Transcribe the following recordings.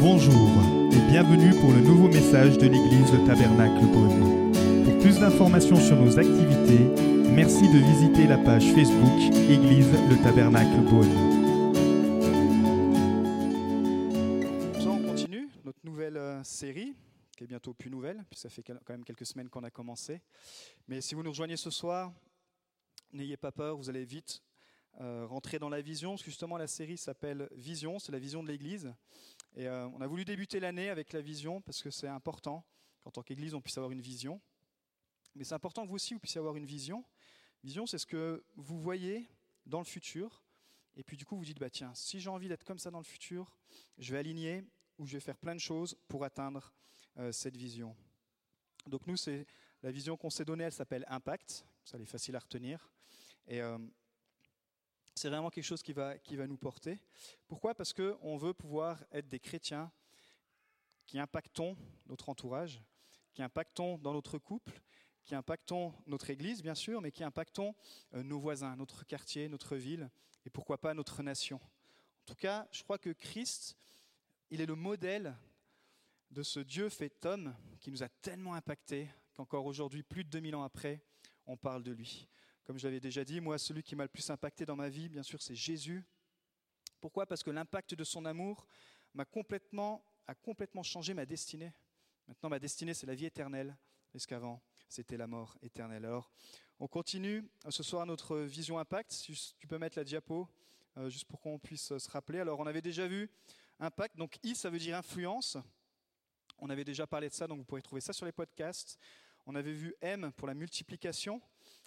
Bonjour et bienvenue pour le nouveau message de l'église Le Tabernacle Beaune. Pour plus d'informations sur nos activités, merci de visiter la page Facebook Église Le Tabernacle Beaune. on continue notre nouvelle euh, série, qui est bientôt plus nouvelle, puis ça fait quand même quelques semaines qu'on a commencé. Mais si vous nous rejoignez ce soir, n'ayez pas peur, vous allez vite euh, rentrer dans la vision. Justement, la série s'appelle Vision, c'est la vision de l'Église. Et euh, on a voulu débuter l'année avec la vision parce que c'est important qu'en tant qu'Église, on puisse avoir une vision. Mais c'est important que vous aussi, vous puissiez avoir une vision. Vision, c'est ce que vous voyez dans le futur. Et puis du coup, vous dites, bah, tiens, si j'ai envie d'être comme ça dans le futur, je vais aligner ou je vais faire plein de choses pour atteindre euh, cette vision. Donc nous, c'est la vision qu'on s'est donnée, elle s'appelle Impact. Ça est facile à retenir. Et euh, c'est vraiment quelque chose qui va, qui va nous porter. Pourquoi? Parce qu'on veut pouvoir être des chrétiens qui impactons notre entourage, qui impactons dans notre couple, qui impactons notre Église, bien sûr, mais qui impactons euh, nos voisins, notre quartier, notre ville, et pourquoi pas notre nation. En tout cas, je crois que Christ, il est le modèle de ce Dieu fait homme qui nous a tellement impactés qu'encore aujourd'hui, plus de 2000 ans après, on parle de lui. Comme je l'avais déjà dit, moi, celui qui m'a le plus impacté dans ma vie, bien sûr, c'est Jésus. Pourquoi? Parce que l'impact de son amour m'a complètement, a complètement changé ma destinée. Maintenant, ma destinée, c'est la vie éternelle, qu'avant, c'était la mort éternelle. Alors, on continue ce soir notre vision impact. Si tu peux mettre la diapo, euh, juste pour qu'on puisse se rappeler. Alors, on avait déjà vu impact, donc I, ça veut dire influence. On avait déjà parlé de ça, donc vous pourrez trouver ça sur les podcasts. On avait vu M pour la multiplication.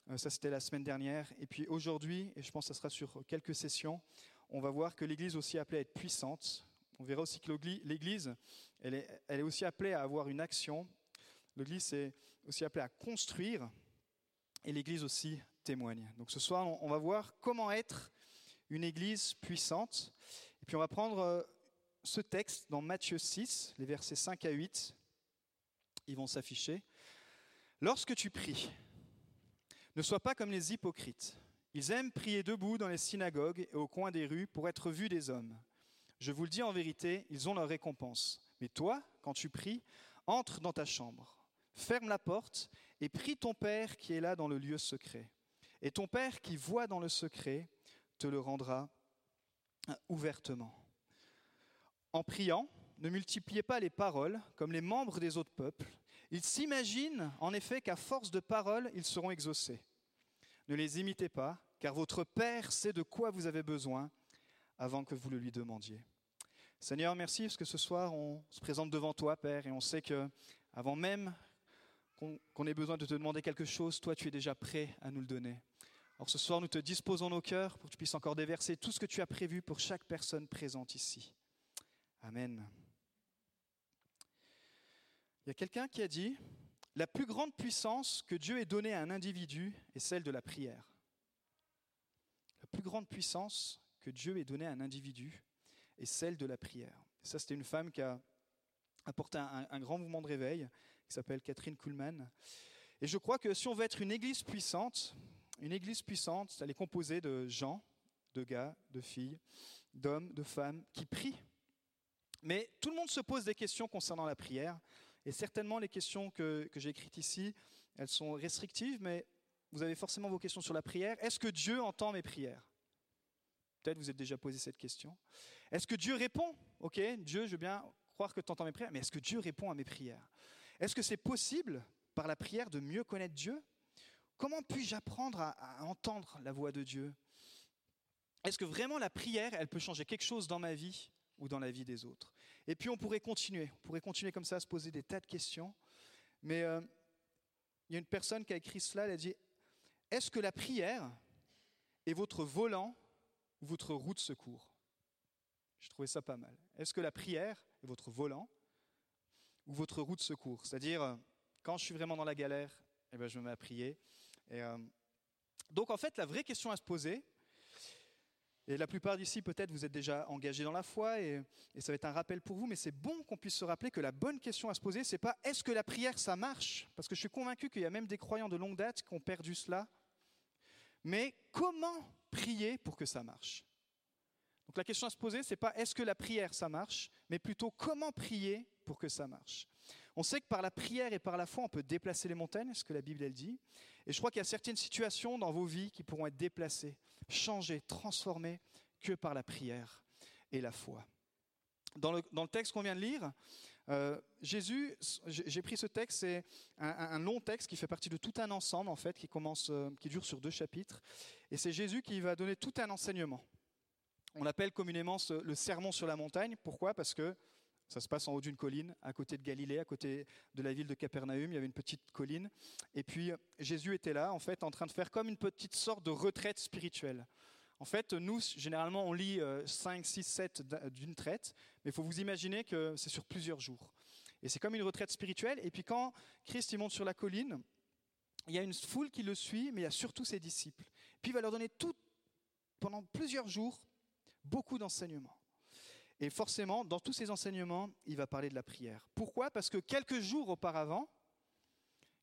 Euh, ça, c'était la semaine dernière. Et puis aujourd'hui, et je pense que ça sera sur quelques sessions, on va voir que l'Église aussi appelée à être puissante. On verra aussi que l'Église, elle est, elle est aussi appelée à avoir une action. L'Église est aussi appelée à construire. Et l'Église aussi témoigne. Donc ce soir, on va voir comment être une Église puissante. Et puis on va prendre euh, ce texte dans Matthieu 6, les versets 5 à 8. Ils vont s'afficher. Lorsque tu pries, ne sois pas comme les hypocrites. Ils aiment prier debout dans les synagogues et au coin des rues pour être vus des hommes. Je vous le dis en vérité, ils ont leur récompense. Mais toi, quand tu pries, entre dans ta chambre, ferme la porte et prie ton Père qui est là dans le lieu secret. Et ton Père qui voit dans le secret te le rendra ouvertement. En priant, ne multipliez pas les paroles comme les membres des autres peuples ils s'imaginent en effet qu'à force de paroles, ils seront exaucés. Ne les imitez pas, car votre Père sait de quoi vous avez besoin avant que vous le lui demandiez. Seigneur, merci parce que ce soir, on se présente devant toi, Père, et on sait que avant même qu'on ait besoin de te demander quelque chose, toi, tu es déjà prêt à nous le donner. Alors ce soir, nous te disposons nos cœurs pour que tu puisses encore déverser tout ce que tu as prévu pour chaque personne présente ici. Amen. Il y a quelqu'un qui a dit, la plus grande puissance que Dieu ait donnée à un individu est celle de la prière. La plus grande puissance que Dieu ait donnée à un individu est celle de la prière. ça, c'était une femme qui a apporté un, grand mouvement de réveil, qui s'appelle Catherine Kuhlman. Et je crois que si on veut être une église puissante, une église puissante, elle est composée de gens, de gars, de filles, d'hommes, de femmes qui prient. Mais tout le monde se pose des questions concernant la prière. Et certainement, les questions que, j'ai écrites ici, elles sont restrictives, mais vous avez forcément vos questions sur la prière. Est-ce que Dieu entend mes prières? Peut-être vous êtes déjà posé cette question. Est-ce que Dieu répond? Ok, Dieu, je veux bien croire que tu entends mes prières, mais est-ce que Dieu répond à mes prières? Est-ce que c'est possible, par la prière, de mieux connaître Dieu? Comment puis-je apprendre à, à entendre la voix de Dieu? Est-ce que vraiment la prière, elle peut changer quelque chose dans ma vie ou dans la vie des autres? Et puis on pourrait continuer, on pourrait continuer comme ça à se poser des tas de questions. Mais euh, il y a une personne qui a écrit cela, elle a dit, est-ce que la prière est votre volant ou votre roue de secours? Je trouvais ça pas mal. Est-ce que la prière est votre volant ou votre roue de secours? C'est-à-dire, euh, quand je suis vraiment dans la galère, eh ben, je me mets à prier. Et, euh, donc en fait, la vraie question à se poser, et la plupart d'ici, peut-être, vous êtes déjà engagés dans la foi et, ça va être un rappel pour vous, mais c'est bon qu'on puisse se rappeler que la bonne question à se poser, c'est pas est-ce que la prière ça marche? Parce que je suis convaincu qu'il y a même des croyants de longue date qui ont perdu cela. Mais comment prier pour que ça marche? Donc la question à se poser, c'est pas est-ce que la prière ça marche, mais plutôt comment prier pour que ça marche. On sait que par la prière et par la foi, on peut déplacer les montagnes, ce que la Bible elle dit. Et je crois qu'il y a certaines situations dans vos vies qui pourront être déplacées, changées, transformées que par la prière et la foi. Dans le, texte qu'on vient de lire, euh, Jésus, j'ai pris ce texte, c'est un, long texte qui fait partie de tout un ensemble en fait, qui commence, euh, qui dure sur deux chapitres, et c'est Jésus qui va donner tout un enseignement. On appelle communément le sermon sur la montagne. Pourquoi? Parce que ça se passe en haut d'une colline, à côté de Galilée, à côté de la ville de Capernaum. Il y avait une petite colline. Et puis Jésus était là, en fait, en train de faire comme une petite sorte de retraite spirituelle. En fait, nous, généralement, on lit 5, 6, 7 d'une traite, mais il faut vous imaginer que c'est sur plusieurs jours. Et c'est comme une retraite spirituelle. Et puis quand Christ il monte sur la colline, il y a une foule qui le suit, mais il y a surtout ses disciples. Puis il va leur donner tout, pendant plusieurs jours, beaucoup d'enseignements. Et forcément, dans tous ces enseignements, il va parler de la prière. Pourquoi? Parce que quelques jours auparavant,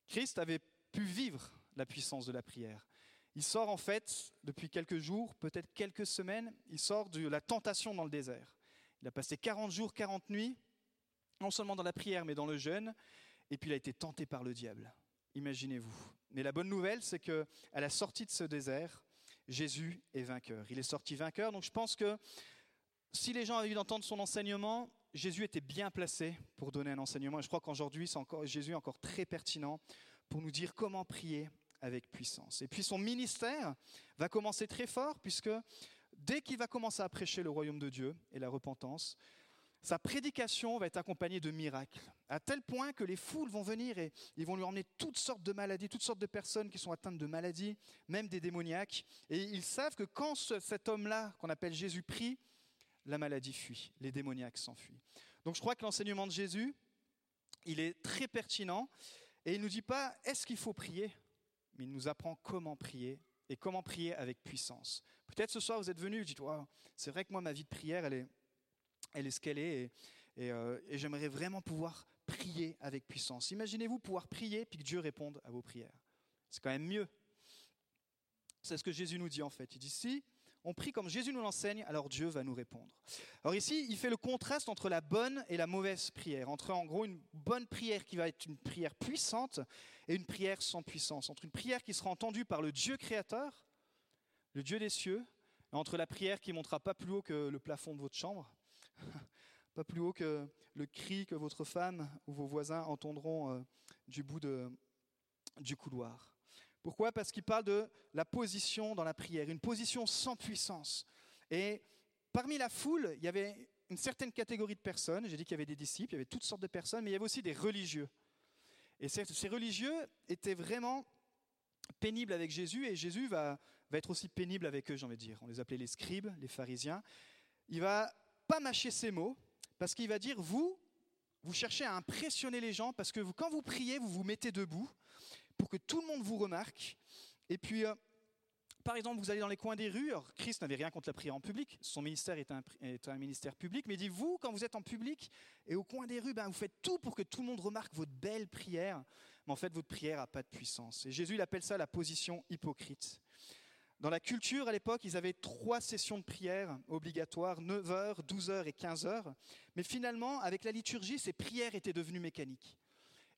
Christ avait pu vivre la puissance de la prière. Il sort en fait, depuis quelques jours, peut-être quelques semaines, il sort de la tentation dans le désert. Il a passé 40 jours, 40 nuits, non seulement dans la prière, mais dans le jeûne, et puis il a été tenté par le diable. Imaginez-vous. Mais la bonne nouvelle, c'est qu'à la sortie de ce désert, Jésus est vainqueur. Il est sorti vainqueur, donc je pense que si les gens avaient eu d'entendre son enseignement, Jésus était bien placé pour donner un enseignement. Et je crois qu'aujourd'hui, Jésus est encore très pertinent pour nous dire comment prier avec puissance. Et puis son ministère va commencer très fort, puisque dès qu'il va commencer à prêcher le royaume de Dieu et la repentance, sa prédication va être accompagnée de miracles, à tel point que les foules vont venir et ils vont lui emmener toutes sortes de maladies, toutes sortes de personnes qui sont atteintes de maladies, même des démoniaques. Et ils savent que quand cet homme-là, qu'on appelle Jésus, prie, la maladie fuit, les démoniaques s'enfuient. Donc je crois que l'enseignement de Jésus, il est très pertinent et il ne nous dit pas est-ce qu'il faut prier, mais il nous apprend comment prier et comment prier avec puissance. Peut-être ce soir vous êtes venu, vous dites c'est vrai que moi ma vie de prière elle est, elle est ce qu'elle est et, euh, et j'aimerais vraiment pouvoir prier avec puissance. Imaginez-vous pouvoir prier puis que Dieu réponde à vos prières. C'est quand même mieux. C'est ce que Jésus nous dit en fait. Il dit si on prie comme Jésus nous l'enseigne, alors Dieu va nous répondre. Alors ici, il fait le contraste entre la bonne et la mauvaise prière, entre en gros une bonne prière qui va être une prière puissante et une prière sans puissance, entre une prière qui sera entendue par le Dieu créateur, le Dieu des cieux, et entre la prière qui montera pas plus haut que le plafond de votre chambre, pas plus haut que le cri que votre femme ou vos voisins entendront euh, du bout du couloir. Pourquoi? Parce qu'il parle de la position dans la prière, une position sans puissance. Et parmi la foule, il y avait une certaine catégorie de personnes. J'ai dit qu'il y avait des disciples, il y avait toutes sortes de personnes, mais il y avait aussi des religieux. Et ces religieux étaient vraiment pénibles avec Jésus, et Jésus va, être aussi pénible avec eux, j'ai envie de dire. On les appelait les scribes, les pharisiens. Il va pas mâcher ses mots, parce qu'il va dire, vous, vous cherchez à impressionner les gens, parce que quand vous priez, vous vous mettez debout, pour que tout le monde vous remarque. Et puis, euh, par exemple, vous allez dans les coins des rues. Christ n'avait rien contre la prière en public. Son ministère est un, un ministère public. Mais dit, vous, quand vous êtes en public et au coin des rues, ben, vous faites tout pour que tout le monde remarque votre belle prière. Mais en fait, votre prière n'a pas de puissance. Et Jésus, il appelle ça la position hypocrite. Dans la culture, à l'époque, ils avaient trois sessions de prière obligatoires, 9h, 12h et 15h. Mais finalement, avec la liturgie, ces prières étaient devenues mécaniques.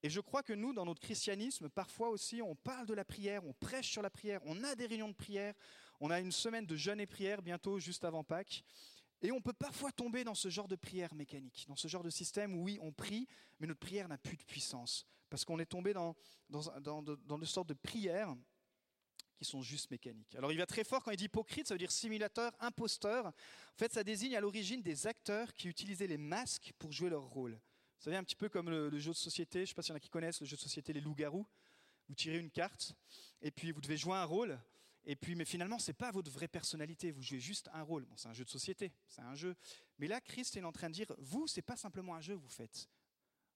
Et je crois que nous, dans notre christianisme, parfois aussi, on parle de la prière, on prêche sur la prière, on a des réunions de prière, on a une semaine de jeûne et prière bientôt, juste avant Pâques. Et on peut parfois tomber dans ce genre de prière mécanique, dans ce genre de système où oui, on prie, mais notre prière n'a plus de puissance. Parce qu'on est tombé dans, dans, dans, une sorte de prière qui sont juste mécaniques. Alors il va très fort quand il dit hypocrite, ça veut dire simulateur, imposteur. En fait, ça désigne à l'origine des acteurs qui utilisaient les masques pour jouer leur rôle. Vous savez, un petit peu comme le, jeu de société, je ne sais pas s'il y en a qui connaissent le jeu de société Les Loups-Garous. Vous tirez une carte et puis vous devez jouer un rôle. Et puis, mais finalement, ce n'est pas votre vraie personnalité, vous jouez juste un rôle. C'est un jeu de société, c'est un jeu. Mais là, Christ est en train de dire, vous, ce n'est pas simplement un jeu, vous faites.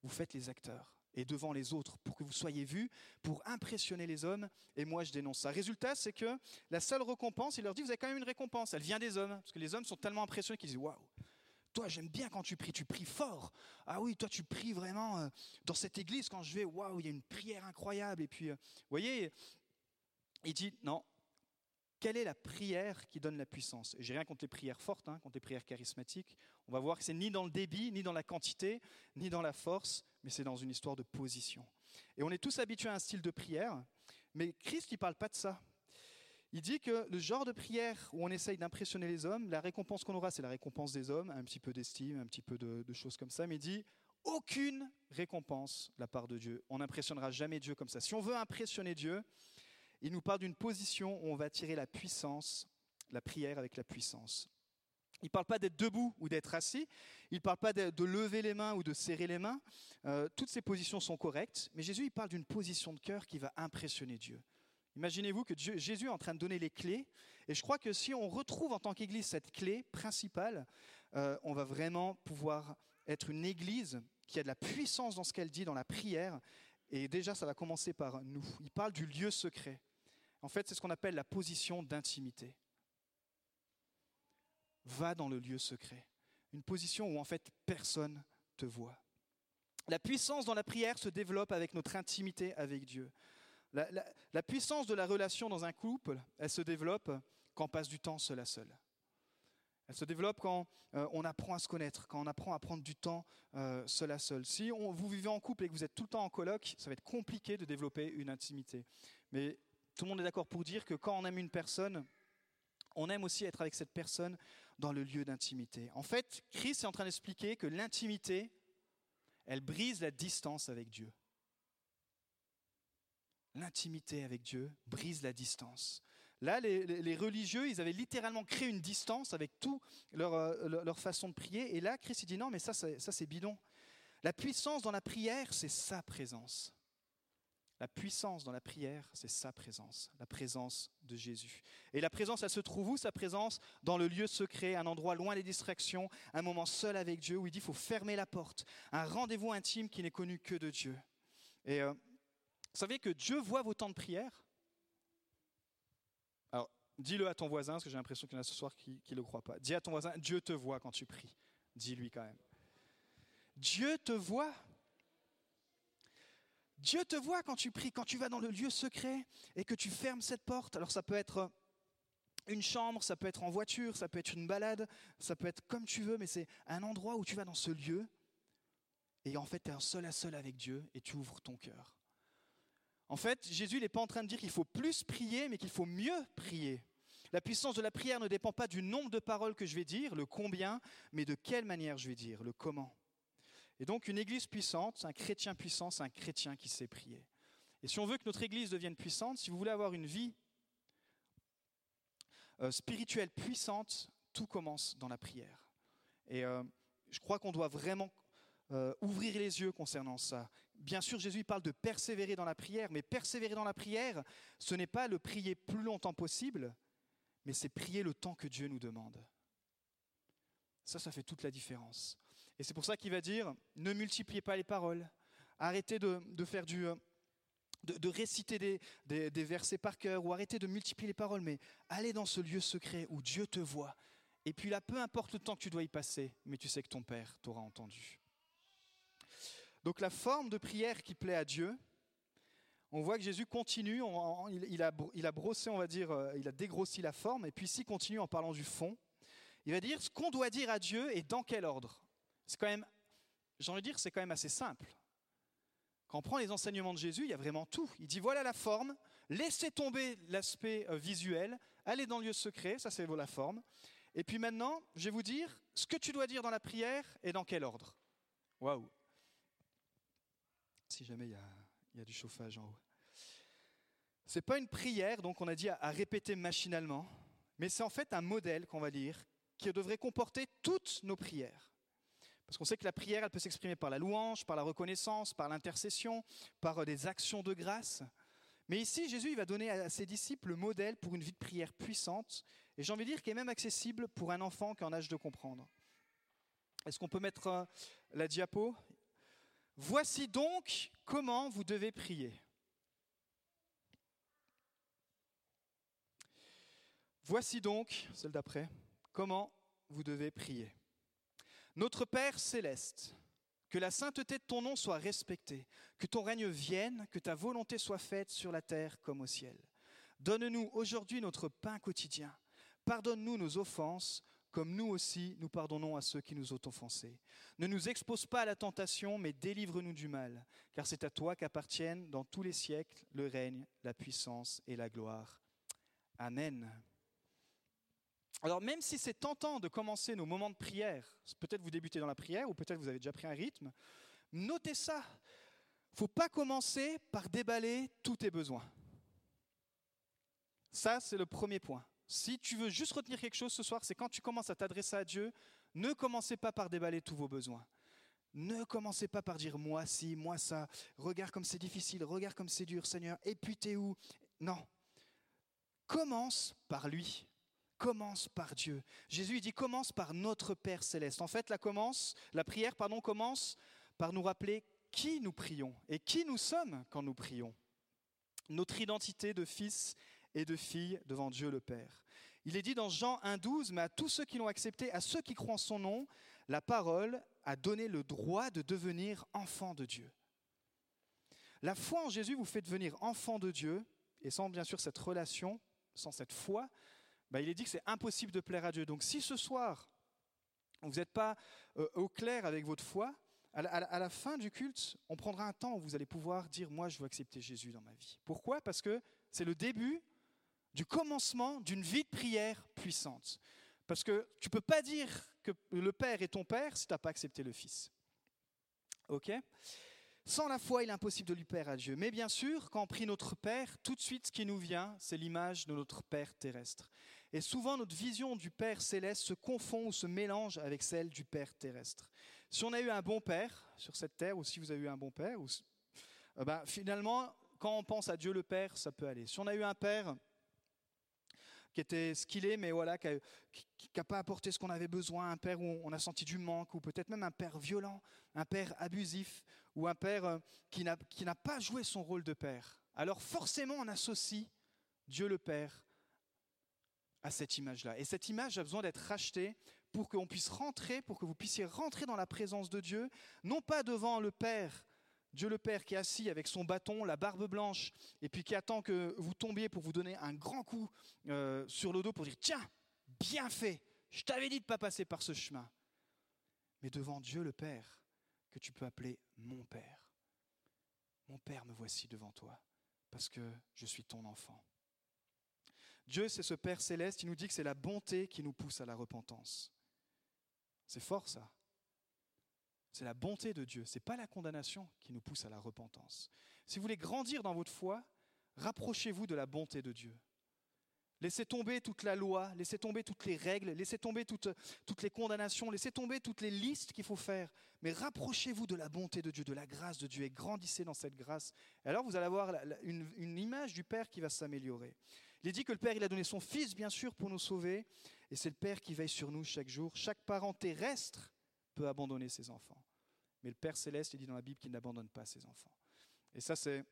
Vous faites les acteurs et devant les autres pour que vous soyez vus, pour impressionner les hommes. Et moi, je dénonce ça. Résultat, c'est que la seule récompense, il leur dit, vous avez quand même une récompense. Elle vient des hommes, parce que les hommes sont tellement impressionnés qu'ils disent, waouh, toi, j'aime bien quand tu pries, tu pries fort. Ah oui, toi, tu pries vraiment euh, dans cette église. Quand je vais, waouh, il y a une prière incroyable. Et puis, euh, vous voyez, il dit non. quelle est la prière qui donne la puissance? J'ai rien contre les prières fortes, hein, contre les prières charismatiques. On va voir que c'est ni dans le débit, ni dans la quantité, ni dans la force, mais c'est dans une histoire de position. Et on est tous habitués à un style de prière, mais Christ ne parle pas de ça. Il dit que le genre de prière où on essaye d'impressionner les hommes, la récompense qu'on aura, c'est la récompense des hommes, un petit peu d'estime, un petit peu de, choses comme ça, mais il dit aucune récompense de la part de Dieu. On n'impressionnera jamais Dieu comme ça. Si on veut impressionner Dieu, il nous parle d'une position où on va tirer la puissance, la prière avec la puissance. Il ne parle pas d'être debout ou d'être assis, il ne parle pas de, lever les mains ou de serrer les mains. Euh, toutes ces positions sont correctes, mais Jésus il parle d'une position de cœur qui va impressionner Dieu. Imaginez-vous que Jésus est en train de donner les clés, et je crois que si on retrouve en tant qu'Église cette clé principale, euh, on va vraiment pouvoir être une Église qui a de la puissance dans ce qu'elle dit, dans la prière, et déjà ça va commencer par nous. Il parle du lieu secret. En fait, c'est ce qu'on appelle la position d'intimité. Va dans le lieu secret. Une position où en fait personne te voit. La puissance dans la prière se développe avec notre intimité avec Dieu. La, puissance de la relation dans un couple, elle se développe quand on passe du temps seul à seul. Elle se développe quand euh, on apprend à se connaître, quand on apprend à prendre du temps euh, seul à seul. Si vous vivez en couple et que vous êtes tout le temps en coloc, ça va être compliqué de développer une intimité. Mais tout le monde est d'accord pour dire que quand on aime une personne, on aime aussi être avec cette personne dans le lieu d'intimité. En fait, Christ est en train d'expliquer que l'intimité, elle brise la distance avec Dieu. L'intimité avec Dieu brise la distance. Là, les, religieux, ils avaient littéralement créé une distance avec tout euh, leur, façon de prier. Et là, Christ dit non, mais ça, ça c'est bidon. La puissance dans la prière, c'est sa présence. La puissance dans la prière, c'est sa présence, la présence de Jésus. Et la présence, elle se trouve où Sa présence? Dans le lieu secret, un endroit loin des distractions, un moment seul avec Dieu où il dit faut fermer la porte, un rendez-vous intime qui n'est connu que de Dieu. Et euh, vous savez que Dieu voit vos temps de prière? Dis-le à ton voisin, parce que j'ai l'impression qu'il y en a ce soir qui ne le croient pas. Dis à ton voisin, Dieu te voit quand tu pries. Dis-lui quand même. Dieu te voit. Dieu te voit quand tu pries, quand tu vas dans le lieu secret et que tu fermes cette porte. Alors ça peut être une chambre, ça peut être en voiture, ça peut être une balade, ça peut être comme tu veux, mais c'est un endroit où tu vas dans ce lieu et en fait tu es un seul à seul avec Dieu et tu ouvres ton cœur. En fait, Jésus n'est pas en train de dire qu'il faut plus prier, mais qu'il faut mieux prier. La puissance de la prière ne dépend pas du nombre de paroles que je vais dire, le combien, mais de quelle manière je vais dire, le comment. Et donc une église puissante, un chrétien puissant, c'est un chrétien qui sait prier. Et si on veut que notre église devienne puissante, si vous voulez avoir une vie euh, spirituelle puissante, tout commence dans la prière. Et euh, je crois qu'on doit vraiment euh, ouvrir les yeux concernant ça. Bien sûr, Jésus parle de persévérer dans la prière, mais persévérer dans la prière, ce n'est pas le prier plus longtemps possible, mais c'est prier le temps que Dieu nous demande. Ça, ça fait toute la différence. Et c'est pour ça qu'il va dire, ne multipliez pas les paroles, arrêtez de, faire du... De, réciter des, des, versets par cœur ou arrêtez de multiplier les paroles, mais allez dans ce lieu secret où Dieu te voit. Et puis là, peu importe le temps que tu dois y passer, mais tu sais que ton Père t'aura entendu. Donc la forme de prière qui plaît à Dieu, on voit que Jésus continue, il, a, brossé, on va dire, euh, il a dégrossi la forme, et puis ici il continue en parlant du fond. Il va dire ce qu'on doit dire à Dieu et dans quel ordre. C'est quand même, j'ai envie de dire, c'est quand même assez simple. Quand on prend les enseignements de Jésus, il y a vraiment tout. Il dit voilà la forme, laissez tomber l'aspect euh, visuel, allez dans le lieu secret, ça c'est la forme. Et puis maintenant, je vais vous dire ce que tu dois dire dans la prière et dans quel ordre. Waouh si jamais il y a, du chauffage en haut. Ce n'est pas une prière, donc on a dit à, répéter machinalement, mais c'est en fait un modèle qu'on va lire qui devrait comporter toutes nos prières. Parce qu'on sait que la prière, elle peut s'exprimer par la louange, par la reconnaissance, par l'intercession, par euh, des actions de grâce. Mais ici, Jésus il va donner à ses disciples le modèle pour une vie de prière puissante, et j'ai envie de dire qui est même accessible pour un enfant qui est en âge de comprendre. Est-ce qu'on peut mettre euh, la diapo? Voici donc comment vous devez prier. Voici donc, celle d'après, comment vous devez prier. Notre Père céleste, que la sainteté de ton nom soit respectée, que ton règne vienne, que ta volonté soit faite sur la terre comme au ciel. Donne-nous aujourd'hui notre pain quotidien. Pardonne-nous nos offenses, comme nous aussi nous pardonnons à ceux qui nous ont offensés. Ne nous expose pas à la tentation, mais délivre-nous du mal, car c'est à toi qu'appartiennent dans tous les siècles le règne, la puissance et la gloire. Amen. Alors même si c'est tentant de commencer nos moments de prière, peut-être vous débutez dans la prière ou peut-être vous avez déjà pris un rythme, notez ça. Faut pas commencer par déballer tous tes besoins. Ça, c'est le premier point. Si tu veux juste retenir quelque chose ce soir, c'est quand tu commences à t'adresser à Dieu, ne commencez pas par déballer tous vos besoins. Ne commencez pas par dire moi si, moi ça, regarde comme c'est difficile, regarde comme c'est dur, Seigneur, et puis t'es où? Non. Commence par lui. Commence par Dieu. Jésus il dit commence par notre Père céleste. En fait, la commence, la prière pardon commence par nous rappeler qui nous prions et qui nous sommes quand nous prions. Notre identité de fils et de filles devant Dieu le Père. Il est dit dans Jean 1,12, mais à tous ceux qui l'ont accepté, à ceux qui croient en son nom, la parole a donné le droit de devenir enfant de Dieu. La foi en Jésus vous fait devenir enfant de Dieu, et sans bien sûr cette relation, sans cette foi, bah, il est dit que c'est impossible de plaire à Dieu. Donc si ce soir, vous n'êtes pas euh, au clair avec votre foi, à la, à la, fin du culte, on prendra un temps où vous allez pouvoir dire, moi je veux accepter Jésus dans ma vie. Pourquoi? Parce que c'est le début du commencement d'une vie de prière puissante. Parce que tu ne peux pas dire que le Père est ton Père si tu n'as pas accepté le Fils. OK? Sans la foi, il est impossible de lui plaire à Dieu. Mais bien sûr, quand on prie notre Père, tout de suite, ce qui nous vient, c'est l'image de notre Père terrestre. Et souvent, notre vision du Père céleste se confond ou se mélange avec celle du Père terrestre. Si on a eu un bon Père sur cette terre, ou si vous avez eu un bon Père, ou, euh, ben, finalement, quand on pense à Dieu le Père, ça peut aller. Si on a eu un Père qui était ce qu'il est, mais voilà, qui n'a pas apporté ce qu'on avait besoin, un père où on a senti du manque, ou peut-être même un père violent, un père abusif, ou un père euh, qui n'a pas joué son rôle de père. Alors forcément, on associe Dieu le Père à cette image-là. Et cette image a besoin d'être rachetée pour qu'on puisse rentrer, pour que vous puissiez rentrer dans la présence de Dieu, non pas devant le Père Dieu le Père qui est assis avec son bâton, la barbe blanche, et puis qui attend que vous tombiez pour vous donner un grand coup euh, sur le dos pour dire Tiens, bien fait, je t'avais dit de ne pas passer par ce chemin. Mais devant Dieu le Père, que tu peux appeler mon Père. Mon Père, me voici devant toi, parce que je suis ton enfant. Dieu, c'est ce Père céleste, il nous dit que c'est la bonté qui nous pousse à la repentance. C'est fort ça. C'est la bonté de Dieu, ce n'est pas la condamnation qui nous pousse à la repentance. Si vous voulez grandir dans votre foi, rapprochez-vous de la bonté de Dieu. Laissez tomber toute la loi, laissez tomber toutes les règles, laissez tomber toutes, les condamnations, laissez tomber toutes les listes qu'il faut faire. Mais rapprochez-vous de la bonté de Dieu, de la grâce de Dieu et grandissez dans cette grâce. Et alors vous allez avoir une, une image du Père qui va s'améliorer. Il est dit que le Père, il a donné son Fils, bien sûr, pour nous sauver. Et c'est le Père qui veille sur nous chaque jour. Chaque parent terrestre peut abandonner ses enfants. Mais le Père céleste, il dit dans la Bible qu'il n'abandonne pas ses enfants. Et ça, c'est,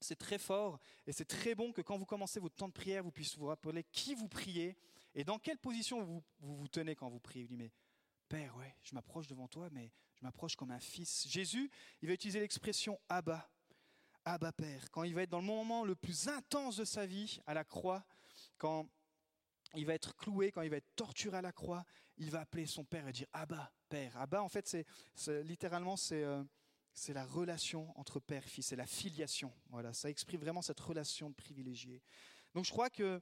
c'est très fort et c'est très bon que quand vous commencez votre temps de prière, vous puissiez vous rappeler qui vous priez et dans quelle position vous vous, tenez quand vous priez. Vous dites, mais Père, ouais, je m'approche devant toi, mais je m'approche comme un fils. Jésus, il va utiliser l'expression Abba, Abba Père, quand il va être dans le moment le plus intense de sa vie, à la croix, quand il va être cloué, quand il va être torturé à la croix, il va appeler son père et dire Abba, père. Abba, en fait, c'est littéralement euh, c'est la relation entre père et fils, c'est la filiation. Voilà, ça exprime vraiment cette relation de privilégié. Donc, je crois que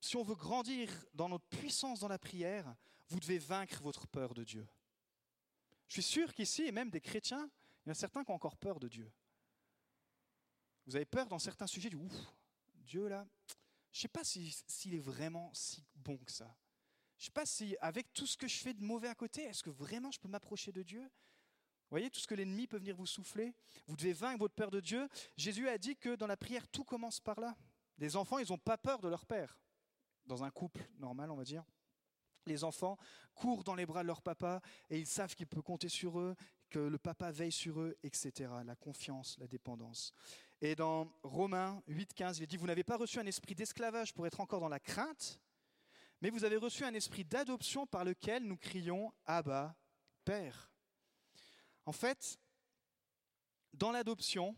si on veut grandir dans notre puissance dans la prière, vous devez vaincre votre peur de Dieu. Je suis sûr qu'ici, et même des chrétiens, il y en a certains qui ont encore peur de Dieu. Vous avez peur dans certains sujets du ouf, Dieu là, je ne sais pas s'il est vraiment si bon que ça. Je ne sais pas si, avec tout ce que je fais de mauvais à côté, est-ce que vraiment je peux m'approcher de Dieu? Vous voyez tout ce que l'ennemi peut venir vous souffler Vous devez vaincre votre peur de Dieu. Jésus a dit que dans la prière, tout commence par là. Les enfants, ils n'ont pas peur de leur père. Dans un couple normal, on va dire. Les enfants courent dans les bras de leur papa et ils savent qu'il peut compter sur eux, que le papa veille sur eux, etc. La confiance, la dépendance. Et dans Romains 8,15, il dit Vous n'avez pas reçu un esprit d'esclavage pour être encore dans la crainte, mais vous avez reçu un esprit d'adoption par lequel nous crions Abba, Père. En fait, dans l'adoption,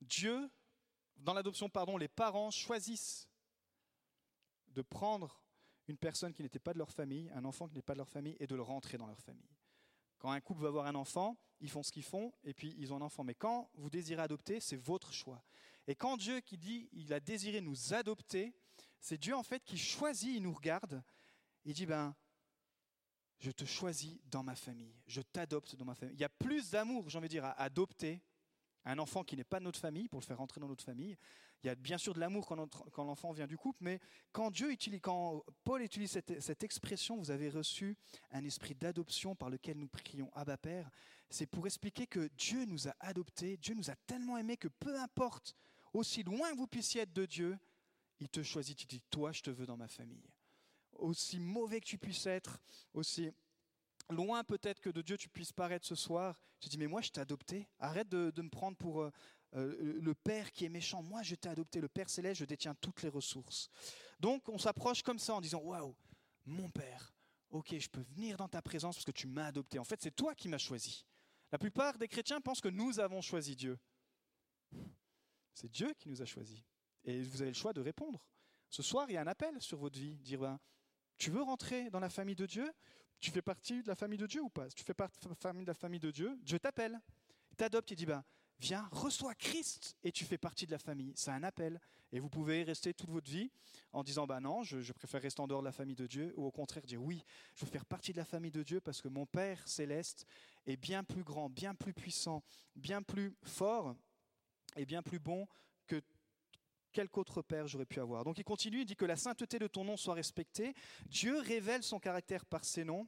Dieu dans l'adoption, les parents choisissent de prendre une personne qui n'était pas de leur famille, un enfant qui n'est pas de leur famille, et de le rentrer dans leur famille. Quand un couple va avoir un enfant, ils font ce qu'ils font, et puis ils ont un enfant. Mais quand vous désirez adopter, c'est votre choix. Et quand Dieu qui dit il a désiré nous adopter, c'est Dieu en fait qui choisit, il nous regarde, il dit ben je te choisis dans ma famille, je t'adopte dans ma famille. Il y a plus d'amour, j'ai envie de dire, à adopter un enfant qui n'est pas de notre famille pour le faire rentrer dans notre famille. Il y a bien sûr de l'amour quand, l'enfant vient du couple, mais quand Dieu utilise, quand Paul utilise cette, cette expression, vous avez reçu un esprit d'adoption par lequel nous prions Abba Père, c'est pour expliquer que Dieu nous a adoptés, Dieu nous a tellement aimés que peu importe aussi loin que vous puissiez être de Dieu, il te choisit, tu dis, toi, je te veux dans ma famille. Aussi mauvais que tu puisses être, aussi loin peut-être que de Dieu tu puisses paraître ce soir, tu dis, mais moi, je t'ai adopté. Arrête de, me prendre pour euh, euh, le Père qui est méchant. Moi, je t'ai adopté. Le Père céleste, je détiens toutes les ressources. Donc, on s'approche comme ça en disant, waouh, mon Père, ok, je peux venir dans ta présence parce que tu m'as adopté. En fait, c'est toi qui m'as choisi. La plupart des chrétiens pensent que nous avons choisi Dieu. C'est Dieu qui nous a choisis. Et vous avez le choix de répondre. Ce soir, il y a un appel sur votre vie. Dire, ben, tu veux rentrer dans la famille de Dieu? Tu fais partie de la famille de Dieu ou pas? Si tu fais partie de la famille de Dieu, Dieu t'appelle. T'adopte, il dit, ben, viens, reçois Christ et tu fais partie de la famille. C'est un appel. Et vous pouvez rester toute votre vie en disant, ben non, je, je, préfère rester en dehors de la famille de Dieu, ou au contraire dire, oui, je veux faire partie de la famille de Dieu parce que mon Père céleste est bien plus grand, bien plus puissant, bien plus fort et bien plus bon quelque autre père j'aurais pu avoir. Donc il continue, il dit que la sainteté de ton nom soit respectée. Dieu révèle son caractère par ses noms.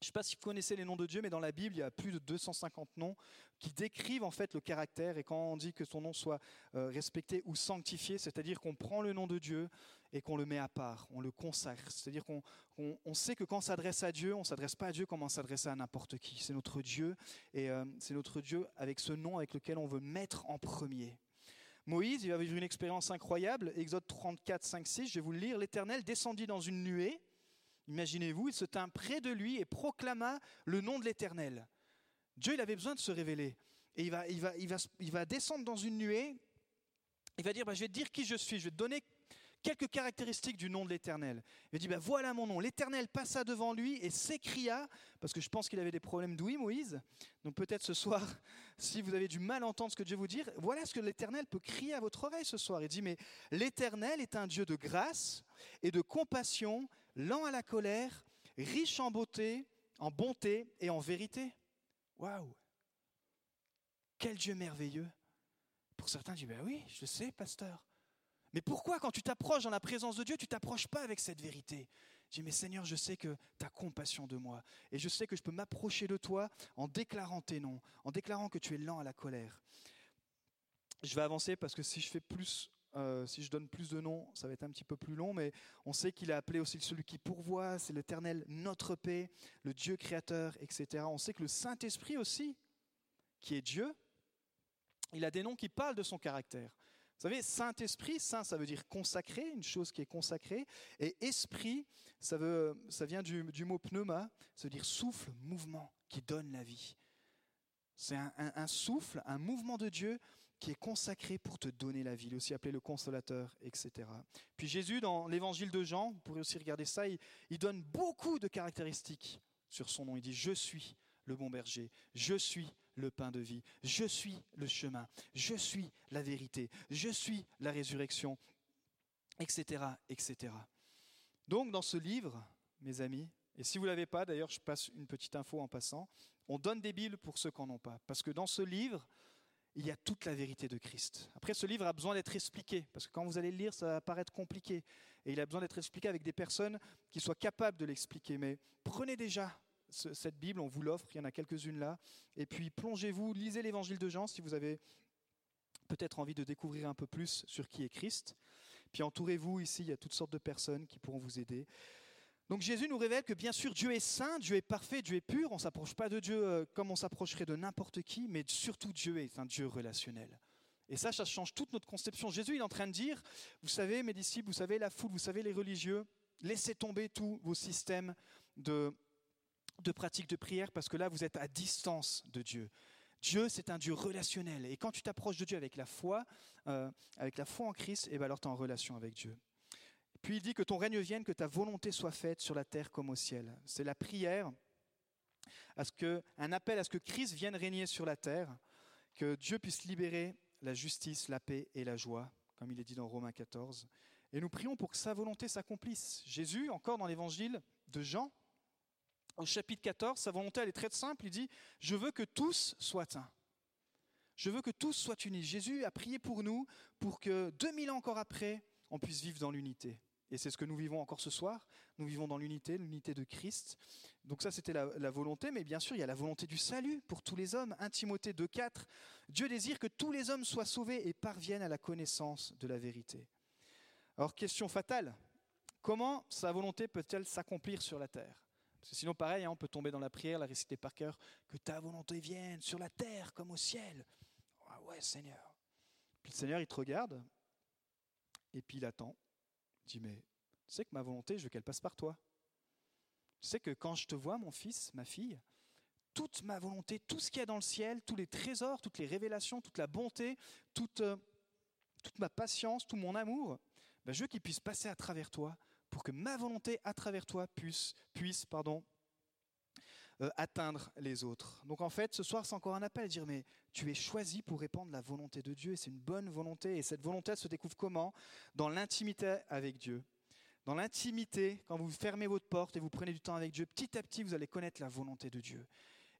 Je ne sais pas si vous connaissez les noms de Dieu, mais dans la Bible, il y a plus de 250 noms qui décrivent en fait le caractère. Et quand on dit que son nom soit euh, respecté ou sanctifié, c'est-à-dire qu'on prend le nom de Dieu et qu'on le met à part, on le consacre. C'est-à-dire qu'on on, sait que quand on s'adresse à Dieu, on ne s'adresse pas à Dieu comme on s'adresse à n'importe qui. C'est notre Dieu et euh, c'est notre Dieu avec ce nom avec lequel on veut mettre en premier. Moïse, il va vivre une expérience incroyable. Exode 34, 5, 6, je vais vous le lire. L'Éternel descendit dans une nuée. Imaginez-vous, il se tint près de lui et proclama le nom de l'Éternel. Dieu, il avait besoin de se révéler. Et il va, descendre dans une nuée. Il va dire, bah, je vais te dire qui je suis. Je vais te donner quelques caractéristiques du nom de l'Éternel. Il dit, ben voilà mon nom. L'Éternel passa devant lui et s'écria, parce que je pense qu'il avait des problèmes d'ouïe, Moïse. Donc peut-être ce soir, si vous avez du mal à entendre ce que Dieu vous dit, voilà ce que l'Éternel peut crier à votre oreille ce soir. Il dit, mais l'Éternel est un Dieu de grâce et de compassion, lent à la colère, riche en beauté, en bonté et en vérité. Waouh Quel Dieu merveilleux Pour certains, je dis, ben oui, je sais, pasteur. Mais pourquoi quand tu t'approches dans la présence de Dieu, tu t'approches pas avec cette vérité? Dis, mais Seigneur, je sais que tu as compassion de moi. Et je sais que je peux m'approcher de toi en déclarant tes noms, en déclarant que tu es lent à la colère. Je vais avancer parce que si je fais plus, euh, si je donne plus de noms, ça va être un petit peu plus long, mais on sait qu'il a appelé aussi celui qui pourvoit, c'est l'éternel, notre paix, le Dieu créateur, etc. On sait que le Saint-Esprit aussi, qui est Dieu, il a des noms qui parlent de son caractère. Vous savez, Saint-Esprit, Saint, ça veut dire consacré, une chose qui est consacrée. Et esprit, ça, veut, ça vient du, mot pneuma, ça veut dire souffle, mouvement, qui donne la vie. C'est un, souffle, un mouvement de Dieu qui est consacré pour te donner la vie, il est aussi appelé le consolateur, etc. Puis Jésus, dans l'évangile de Jean, vous pourrez aussi regarder ça, il, il donne beaucoup de caractéristiques sur son nom. Il dit, je suis le bon berger, je suis le pain de vie. Je suis le chemin. Je suis la vérité. Je suis la résurrection, etc., etc. Donc, dans ce livre, mes amis, et si vous ne l'avez pas, d'ailleurs, je passe une petite info en passant, on donne des Bibles pour ceux qui n'en ont pas. Parce que dans ce livre, il y a toute la vérité de Christ. Après, ce livre a besoin d'être expliqué, parce que quand vous allez le lire, ça va paraître compliqué. Et il a besoin d'être expliqué avec des personnes qui soient capables de l'expliquer. Mais prenez déjà cette Bible, on vous l'offre, il y en a quelques-unes là. Et puis plongez-vous, lisez l'évangile de Jean si vous avez peut-être envie de découvrir un peu plus sur qui est Christ. Puis entourez-vous ici, il y a toutes sortes de personnes qui pourront vous aider. Donc Jésus nous révèle que bien sûr Dieu est saint, Dieu est parfait, Dieu est pur. On ne s'approche pas de Dieu euh, comme on s'approcherait de n'importe qui, mais surtout Dieu est un Dieu relationnel. Et ça, ça change toute notre conception. Jésus est en train de dire, vous savez mes disciples, vous savez la foule, vous savez les religieux, laissez tomber tous vos systèmes de de pratique de prière parce que là, vous êtes à distance de Dieu. Dieu, c'est un Dieu relationnel. Et quand tu t'approches de Dieu avec la foi, euh, avec la foi en Christ, et eh ben alors tu es en relation avec Dieu. Puis il dit que ton règne vienne, que ta volonté soit faite sur la terre comme au ciel. C'est la prière, à ce que, un appel à ce que Christ vienne régner sur la terre, que Dieu puisse libérer la justice, la paix et la joie, comme il est dit dans Romains 14. Et nous prions pour que sa volonté s'accomplisse. Jésus, encore dans l'évangile de Jean, au chapitre 14, sa volonté, elle est très simple. Il dit, je veux que tous soient un. Je veux que tous soient unis. Jésus a prié pour nous, pour que 2000 ans encore après, on puisse vivre dans l'unité. Et c'est ce que nous vivons encore ce soir. Nous vivons dans l'unité, l'unité de Christ. Donc ça, c'était la, volonté, mais bien sûr, il y a la volonté du salut pour tous les hommes. 1 Timothée 2.4, Dieu désire que tous les hommes soient sauvés et parviennent à la connaissance de la vérité. Alors, question fatale, comment sa volonté peut-elle s'accomplir sur la terre? Sinon, pareil, hein, on peut tomber dans la prière, la réciter par cœur, que ta volonté vienne sur la terre comme au ciel. Ah ouais, Seigneur. Puis le Seigneur, il te regarde, et puis il attend. Il dit, mais tu sais que ma volonté, je veux qu'elle passe par toi. Tu sais que quand je te vois, mon fils, ma fille, toute ma volonté, tout ce qu'il y a dans le ciel, tous les trésors, toutes les révélations, toute la bonté, toute, euh, toute ma patience, tout mon amour, ben, je veux qu'il puisse passer à travers toi pour que ma volonté à travers toi puisse, euh, atteindre les autres. Donc en fait, ce soir, c'est encore un appel à dire, mais tu es choisi pour répandre la volonté de Dieu, et c'est une bonne volonté, et cette volonté, elle se découvre comment? Dans l'intimité avec Dieu. Dans l'intimité, quand vous fermez votre porte et vous prenez du temps avec Dieu, petit à petit, vous allez connaître la volonté de Dieu.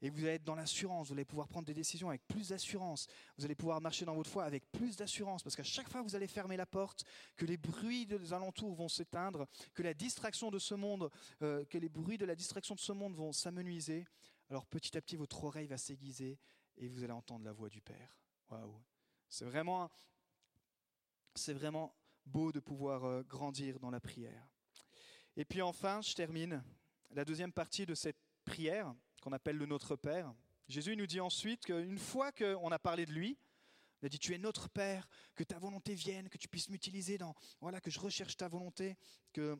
Et vous allez être dans l'assurance, vous allez pouvoir prendre des décisions avec plus d'assurance, vous allez pouvoir marcher dans votre foi avec plus d'assurance, parce qu'à chaque fois que vous allez fermer la porte, que les bruits des alentours vont s'éteindre, que la distraction de ce monde, euh, que les bruits de la distraction de ce monde vont s'amenuiser, alors petit à petit votre oreille va s'aiguiser et vous allez entendre la voix du Père. Waouh C'est vraiment, c'est vraiment beau de pouvoir euh, grandir dans la prière. Et puis enfin, je termine la deuxième partie de cette prière qu'on appelle le Notre Père. Jésus nous dit ensuite qu'une fois qu'on a parlé de lui, il a dit Tu es notre Père, que ta volonté vienne, que tu puisses m'utiliser dans. Voilà, que je recherche ta volonté, que,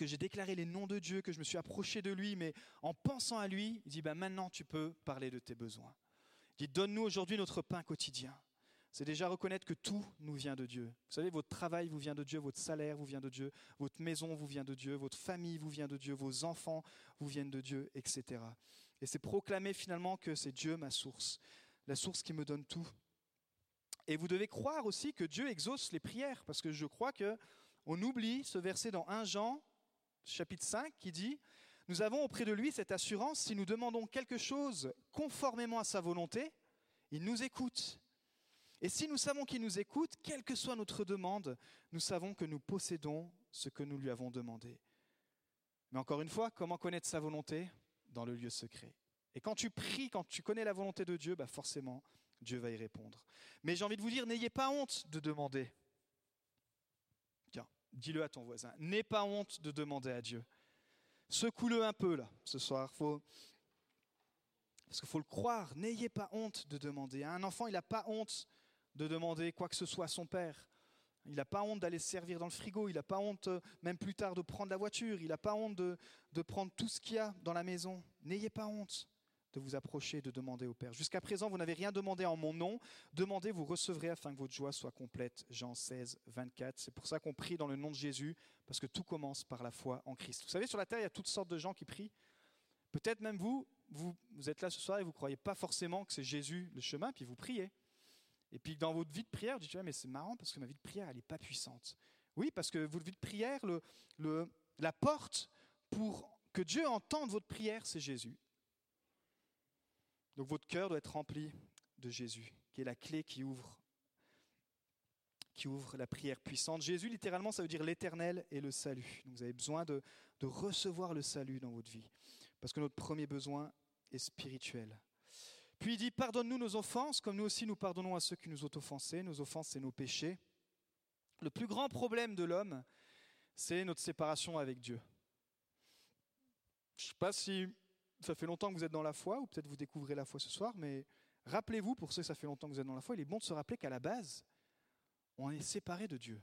j'ai déclaré les noms de Dieu, que je me suis approché de lui, mais en pensant à lui, il dit ben Maintenant tu peux parler de tes besoins. Il dit Donne-nous aujourd'hui notre pain quotidien c'est déjà reconnaître que tout nous vient de Dieu. Vous savez, votre travail vous vient de Dieu, votre salaire vous vient de Dieu, votre maison vous vient de Dieu, votre famille vous vient de Dieu, vos enfants vous viennent de Dieu, etc. Et c'est proclamer finalement que c'est Dieu ma source, la source qui me donne tout. Et vous devez croire aussi que Dieu exauce les prières, parce que je crois que on oublie ce verset dans 1 Jean, chapitre 5, qui dit Nous avons auprès de lui cette assurance, si nous demandons quelque chose conformément à sa volonté, il nous écoute. Et si nous savons qu'il nous écoute, quelle que soit notre demande, nous savons que nous possédons ce que nous lui avons demandé. Mais encore une fois, comment connaître sa volonté Dans le lieu secret? Et quand tu pries, quand tu connais la volonté de Dieu, bah forcément, Dieu va y répondre. Mais j'ai envie de vous dire, n'ayez pas honte de demander. Tiens, dis-le à ton voisin. N'aie pas honte de demander à Dieu. Secoue-le un peu là, ce soir. Faut... Parce qu'il faut le croire. N'ayez pas honte de demander. Un enfant, il n'a pas honte de demander quoi que ce soit à son père. Il n'a pas honte d'aller se servir dans le frigo, il n'a pas honte euh, même plus tard de prendre la voiture, il n'a pas honte de, de prendre tout ce qu'il y a dans la maison. N'ayez pas honte de vous approcher, de demander au Père. Jusqu'à présent, vous n'avez rien demandé en mon nom. Demandez, vous recevrez afin que votre joie soit complète. Jean 16, 24. C'est pour ça qu'on prie dans le nom de Jésus, parce que tout commence par la foi en Christ. Vous savez, sur la terre, il y a toutes sortes de gens qui prient. Peut-être même vous, vous, vous êtes là ce soir et vous ne croyez pas forcément que c'est Jésus le chemin, puis vous priez. Et puis dans votre vie de prière, vous dites, mais c'est marrant parce que ma vie de prière, elle n'est pas puissante. Oui, parce que votre vie de prière, la porte pour que Dieu entende votre prière, c'est Jésus. Donc votre cœur doit être rempli de Jésus, qui est la clé qui ouvre, qui ouvre la prière puissante. Jésus, littéralement, ça veut dire l'éternel et le salut. Donc vous avez besoin de recevoir le salut dans votre vie, parce que notre premier besoin est spirituel. Puis il dit, pardonne-nous nos offenses, comme nous aussi nous pardonnons à ceux qui nous ont offensés. Nos offenses, c'est nos péchés. Le plus grand problème de l'homme, c'est notre séparation avec Dieu. Je ne sais pas si ça fait longtemps que vous êtes dans la foi, ou peut-être vous découvrez la foi ce soir, mais rappelez-vous, pour ceux que ça fait longtemps que vous êtes dans la foi, il est bon de se rappeler qu'à la base, on est séparé de Dieu.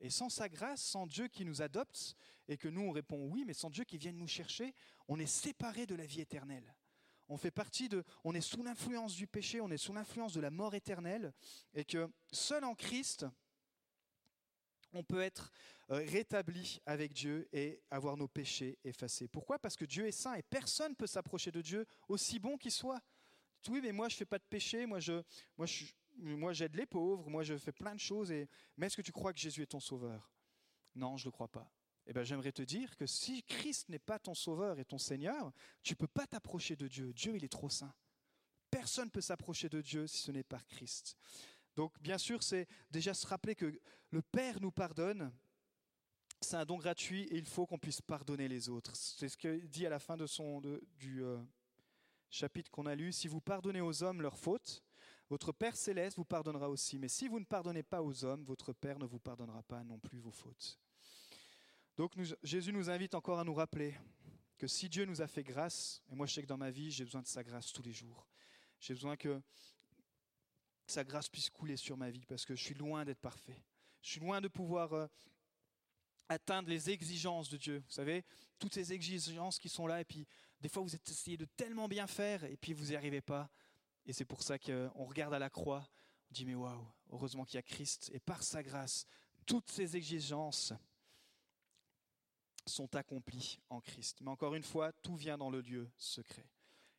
Et sans sa grâce, sans Dieu qui nous adopte, et que nous on répond oui, mais sans Dieu qui vienne nous chercher, on est séparé de la vie éternelle On fait partie de, on est sous l'influence du péché, on est sous l'influence de la mort éternelle, et que seul en Christ, on peut être euh, rétabli avec Dieu et avoir nos péchés effacés. Pourquoi? Parce que Dieu est saint et personne ne peut s'approcher de Dieu aussi bon qu'il soit. Oui, mais moi je fais pas de péché, moi je, moi je, moi j'aide les pauvres, moi je fais plein de choses. Mais est-ce que tu crois que Jésus est ton sauveur? Non, je ne le crois pas. Eh bien, j'aimerais te dire que si Christ n'est pas ton sauveur et ton Seigneur, tu ne peux pas t'approcher de Dieu. Dieu, il est trop saint. Personne ne peut s'approcher de Dieu si ce n'est par Christ. Donc, bien sûr, c'est déjà se rappeler que le Père nous pardonne. C'est un don gratuit et il faut qu'on puisse pardonner les autres. C'est ce qu'il dit à la fin de son, du euh, chapitre qu'on a lu. Si vous pardonnez aux hommes leurs fautes, votre Père céleste vous pardonnera aussi. Mais si vous ne pardonnez pas aux hommes, votre Père ne vous pardonnera pas non plus vos fautes. Donc Jésus nous invite encore à nous rappeler que si Dieu nous a fait grâce, et moi je sais que dans ma vie j'ai besoin de sa grâce tous les jours, j'ai besoin que sa grâce puisse couler sur ma vie parce que je suis loin d'être parfait. Je suis loin de pouvoir euh, atteindre les exigences de Dieu. Vous savez, toutes ces exigences qui sont là, et puis des fois vous essayez de tellement bien faire, et puis vous n'y arrivez pas. Et c'est pour ça qu'on regarde à la croix, on dit mais waouh, heureusement qu'il y a Christ, et par sa grâce, toutes ces exigences sont accomplis en Christ. Mais encore une fois, tout vient dans le lieu secret.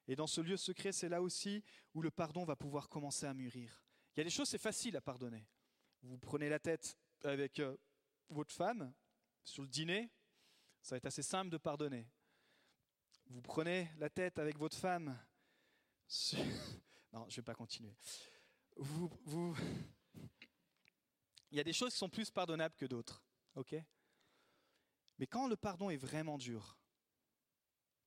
Et dans ce lieu secret, c'est là aussi où le pardon va pouvoir commencer à mûrir. Il y a des choses, c'est facile à pardonner. Vous prenez la tête avec euh, votre femme sur le dîner, ça va être assez simple de pardonner. Vous prenez la tête avec votre femme. non, je ne vais pas continuer. Vous, vous... Il y a des choses qui sont plus pardonnables que d'autres. ok? Mais quand le pardon est vraiment dur,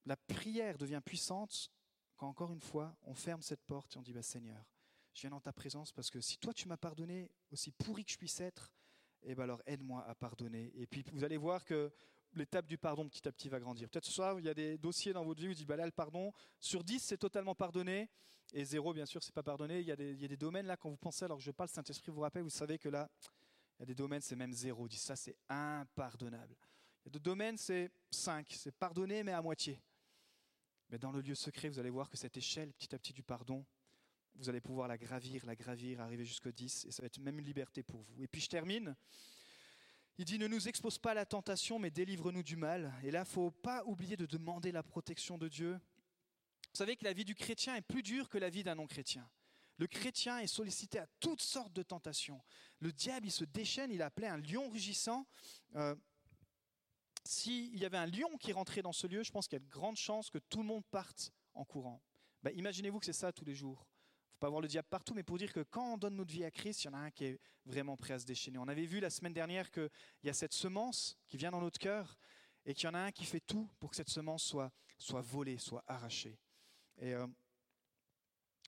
la prière devient puissante quand encore une fois on ferme cette porte et on dit bah, Seigneur, je viens dans ta présence parce que si toi tu m'as pardonné, aussi pourri que je puisse être, eh ben alors aide-moi à pardonner. Et puis vous allez voir que l'étape du pardon petit à petit va grandir. Peut-être ce soir, il y a des dossiers dans votre vie où vous dites bah là le pardon, sur 10 c'est totalement pardonné, et zéro bien sûr c'est pas pardonné. Il y, a des, domaines là quand vous pensez, alors que je parle, Saint-Esprit vous rappelle, vous savez que là, il y a des domaines c'est même zéro, dit ça c'est impardonnable. Et de domaine, c'est 5, c'est pardonner, mais à moitié. Mais dans le lieu secret, vous allez voir que cette échelle, petit à petit, du pardon, vous allez pouvoir la gravir, la gravir, arriver jusqu'au 10, et ça va être même une liberté pour vous. Et puis je termine. Il dit ne nous expose pas à la tentation, mais délivre-nous du mal. Et là, il ne faut pas oublier de demander la protection de Dieu. Vous savez que la vie du chrétien est plus dure que la vie d'un non-chrétien. Le chrétien est sollicité à toutes sortes de tentations. Le diable, il se déchaîne, il appelait un lion rugissant. Euh, s'il y avait un lion qui rentrait dans ce lieu, je pense qu'il y a de grandes chances que tout le monde parte en courant. Ben, imaginez-vous que c'est ça tous les jours. Il ne faut pas voir le diable partout, mais pour dire que quand on donne notre vie à Christ, il y en a un qui est vraiment prêt à se déchaîner. On avait vu la semaine dernière qu'il y a cette semence qui vient dans notre cœur et qu'il y en a un qui fait tout pour que cette semence soit, soit volée, soit arrachée. Et euh,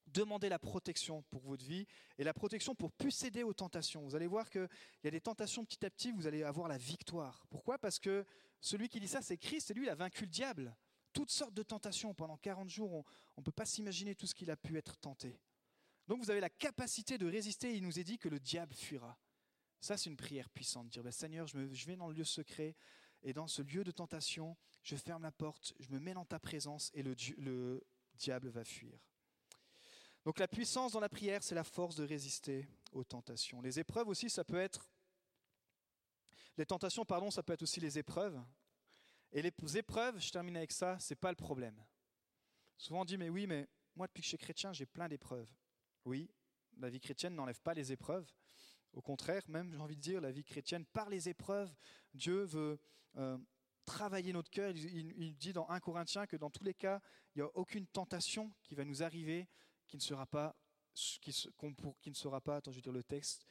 demandez la protection pour votre vie et la protection pour plus céder aux tentations. Vous allez voir qu'il y a des tentations petit à petit, vous allez avoir la victoire. Pourquoi? Parce que celui qui dit ça, c'est Christ, et lui, il a vaincu le diable. Toutes sortes de tentations. Pendant 40 jours, on ne peut pas s'imaginer tout ce qu'il a pu être tenté. Donc vous avez la capacité de résister, il nous est dit que le diable fuira. Ça, c'est une prière puissante. Dire, bah, Seigneur, je, je vais dans le lieu secret, et dans ce lieu de tentation, je ferme la porte, je me mets dans ta présence, et le, le diable va fuir. Donc la puissance dans la prière, c'est la force de résister aux tentations. Les épreuves aussi, ça peut être les tentations, pardon, ça peut être aussi les épreuves. Et les épreuves, je termine avec ça, c'est pas le problème. Souvent on dit, mais oui, mais moi depuis que je suis chrétien, j'ai plein d'épreuves. Oui, la vie chrétienne n'enlève pas les épreuves. Au contraire, même j'ai envie de dire, la vie chrétienne, par les épreuves, Dieu veut euh, travailler notre cœur. Il, dit dans 1 Corinthiens que dans tous les cas, il n'y a aucune tentation qui va nous arriver qui ne sera pas, qui, qui ne sera pas, attends, je vais dire le texte,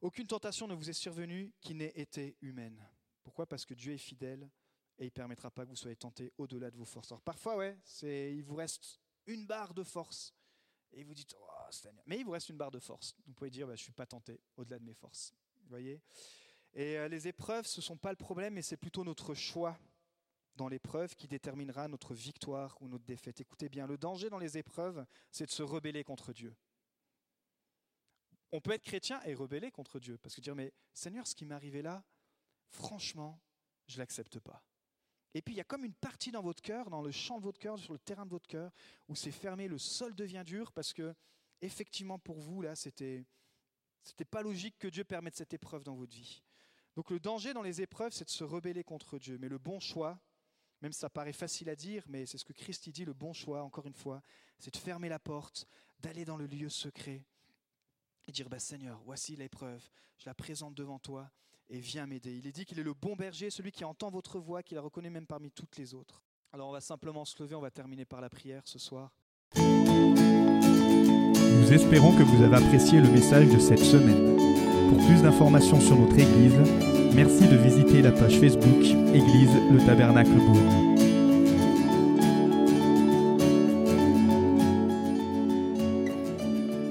aucune tentation ne vous est survenue qui n'ait été humaine. Pourquoi? Parce que Dieu est fidèle et il ne permettra pas que vous soyez tentés au-delà de vos forces. Alors parfois, ouais, il vous reste une barre de force et vous dites, oh, mais il vous reste une barre de force. Vous pouvez dire, bah, je ne suis pas tenté au-delà de mes forces. Vous voyez? Et euh, les épreuves, ce ne sont pas le problème, mais c'est plutôt notre choix dans l'épreuve qui déterminera notre victoire ou notre défaite. Écoutez bien, le danger dans les épreuves, c'est de se rebeller contre Dieu on peut être chrétien et rebeller contre Dieu. Parce que dire, mais Seigneur, ce qui m'est arrivé là, franchement, je ne l'accepte pas. Et puis il y a comme une partie dans votre cœur, dans le champ de votre cœur, sur le terrain de votre cœur, où c'est fermé, le sol devient dur parce que effectivement pour vous là, c'était c'était pas logique que Dieu permette cette épreuve dans votre vie. Donc le danger dans les épreuves, c'est de se rebeller contre Dieu. Mais le bon choix, même si ça paraît facile à dire, mais c'est ce que Christ dit, le bon choix, encore une fois, c'est de fermer la porte, d'aller dans le lieu secret et dire bah, Seigneur, voici l'épreuve, je la présente devant toi et viens m'aider. Il est dit qu'il est le bon berger, celui qui entend votre voix, qui la reconnaît même parmi toutes les autres. Alors on va simplement se lever, on va terminer par la prière ce soir. Nous espérons que vous avez apprécié le message de cette semaine. Pour plus d'informations sur notre Église, merci de visiter la page Facebook Église le Tabernacle Beaune.